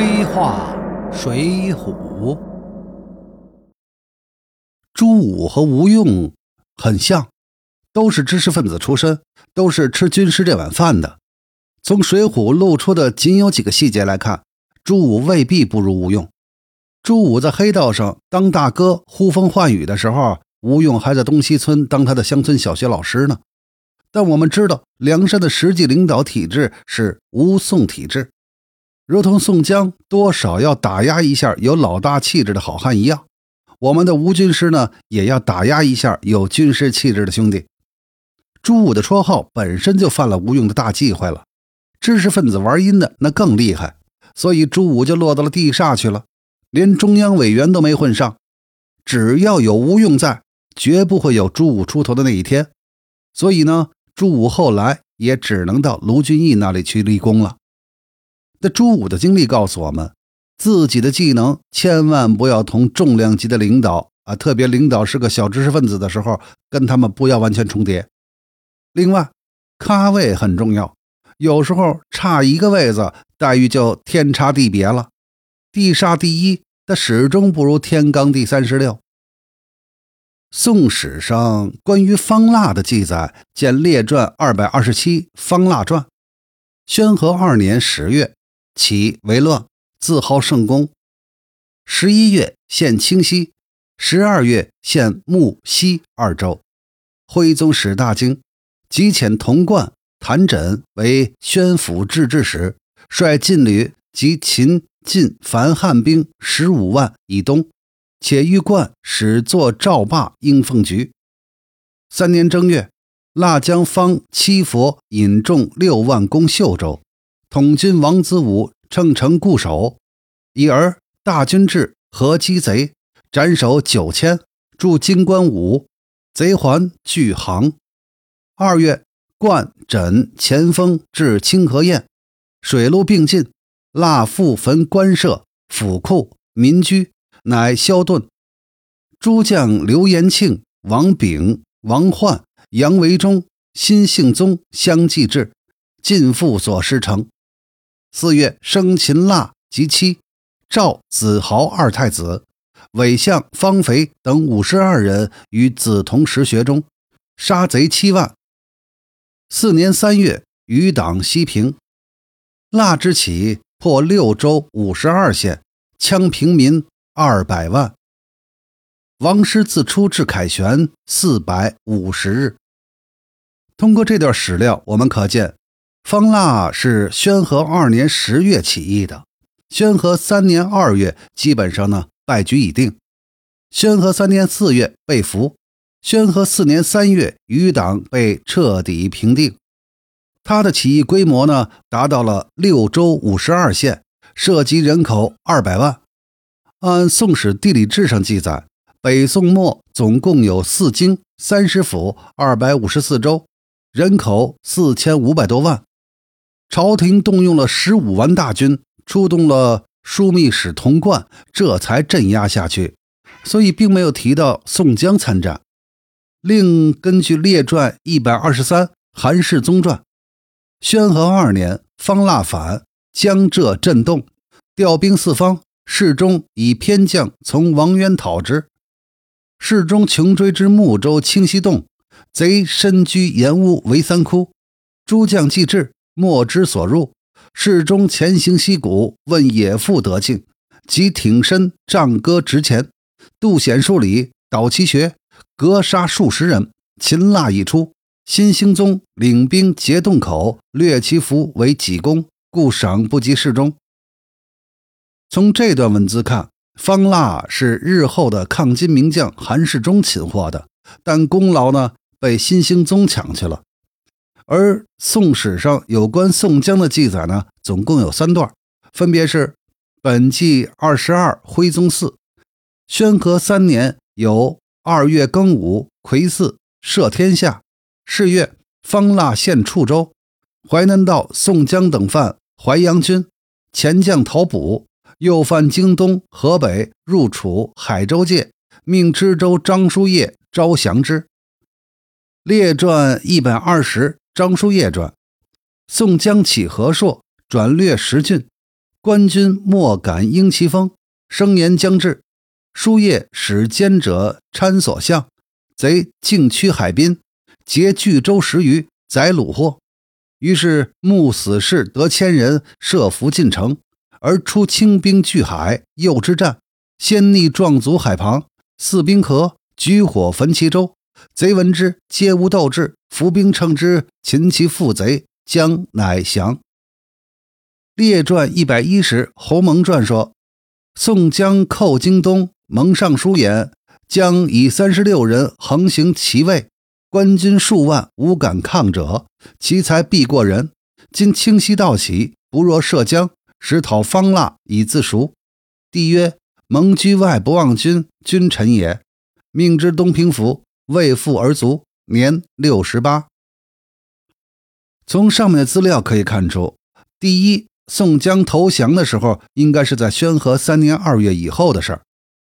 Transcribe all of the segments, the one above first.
黑话水浒，朱武和吴用很像，都是知识分子出身，都是吃军师这碗饭的。从水浒露出的仅有几个细节来看，朱武未必不如吴用。朱武在黑道上当大哥、呼风唤雨的时候，吴用还在东西村当他的乡村小学老师呢。但我们知道，梁山的实际领导体制是吴宋体制。如同宋江多少要打压一下有老大气质的好汉一样，我们的吴军师呢也要打压一下有军师气质的兄弟。朱武的绰号本身就犯了吴用的大忌讳了，知识分子玩阴的那更厉害，所以朱武就落到了地煞去了，连中央委员都没混上。只要有吴用在，绝不会有朱武出头的那一天。所以呢，朱武后来也只能到卢俊义那里去立功了。那朱武的经历告诉我们，自己的技能千万不要同重量级的领导啊，特别领导是个小知识分子的时候，跟他们不要完全重叠。另外，咖位很重要，有时候差一个位子，待遇就天差地别了。地煞第一，但始终不如天罡第三十六。宋史上关于方腊的记载，见《列传》二百二十七《方腊传》。宣和二年十月。起为乱，自号圣公。十一月献清溪，十二月献木西二州。徽宗使大惊，即遣童贯、谭枕为宣府制置使，率禁旅及秦、晋、樊汉兵十五万以东，且欲贯使作赵霸应奉局。三年正月，腊江方七佛引众六万攻秀州。统军王子武乘城固守，已而大军至，合击贼，斩首九千，驻金关五，贼还拒航。二月，冠枕前锋至清河堰，水陆并进，蜡复焚官舍、府库、民居，乃消遁。诸将刘延庆、王炳、王焕、杨维忠、辛幸宗相继至，尽复所失城。四月，生擒腊及妻赵子豪二太子，韦相方肥等五十二人与梓同实学中，杀贼七万。四年三月，余党西平，腊之起，破六州五十二县，羌平民二百万。王师自出至凯旋四百五十日。通过这段史料，我们可见。方腊是宣和二年十月起义的，宣和三年二月基本上呢败局已定，宣和三年四月被俘，宣和四年三月余党被彻底平定。他的起义规模呢达到了六州五十二县，涉及人口二百万。按《宋史地理志》上记载，北宋末总共有四京、三十府、二百五十四州，人口四千五百多万。朝廷动用了十五万大军，出动了枢密使童贯，这才镇压下去。所以并没有提到宋江参战。另根据《列传》一百二十三《韩世宗传》，宣和二年，方腊反，江浙震动，调兵四方。世宗以偏将从王渊讨之。世宗穷追之睦州清溪洞，贼身居岩屋为三窟，诸将既至。莫之所入，侍中前行溪谷，问野妇得庆，即挺身仗戈直前，渡险数里，倒其穴，格杀数十人。擒蜡已出，新兴宗领兵截洞口，掠其俘为己功，故赏不及侍中。从这段文字看，方腊是日后的抗金名将韩世忠擒获的，但功劳呢被新兴宗抢去了。而宋史上有关宋江的记载呢，总共有三段，分别是：本纪二十二徽宗四，宣和三年有二月庚午癸巳赦天下，是月方腊献处州，淮南道宋江等犯淮阳军，前将讨捕，又犯京东、河北，入楚海州界，命知州张叔夜招降之。列传一百二十。张叔夜传：宋江起和硕，转略十郡，官军莫敢应其风，声言将至。书夜使奸者参所向，贼径趋海滨，劫巨舟十余，载虏获。于是慕死士得千人，设伏进城，而出清兵拒海，诱之战，先逆壮卒海旁，四兵河，举火焚其舟。贼闻之，皆无斗志，伏兵乘之，擒其父贼，将乃降。列传一百一十，侯蒙传说，宋江寇京东。蒙尚书言，将以三十六人横行其位，官军数万，无敢抗者。其才必过人。今清溪道起，不若涉江，使讨方腊以自赎。帝曰：蒙居外，不忘君，君臣也。命之东平府，为富而卒，年六十八。从上面的资料可以看出，第一，宋江投降的时候，应该是在宣和三年二月以后的事儿。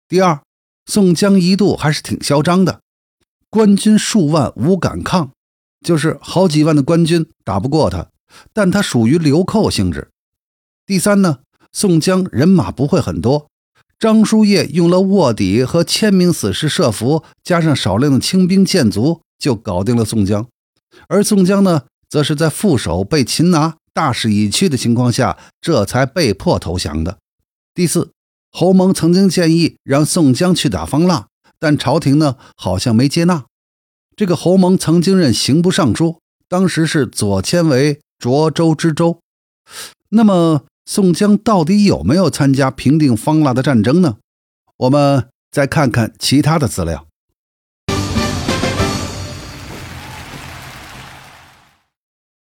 第二，宋江一度还是挺嚣张的，官军数万无敢抗，就是好几万的官军打不过他，但他属于流寇性质。第三呢，宋江人马不会很多，张叔夜用了卧底和千名死士设伏，加上少量的清兵建卒，就搞定了宋江。而宋江呢，则是在副手被擒拿、大势已去的情况下，这才被迫投降的。第四。侯蒙曾经建议让宋江去打方腊，但朝廷呢好像没接纳。这个侯蒙曾经任刑部尚书，当时是左迁为涿州知州。那么宋江到底有没有参加平定方腊的战争呢？我们再看看其他的资料。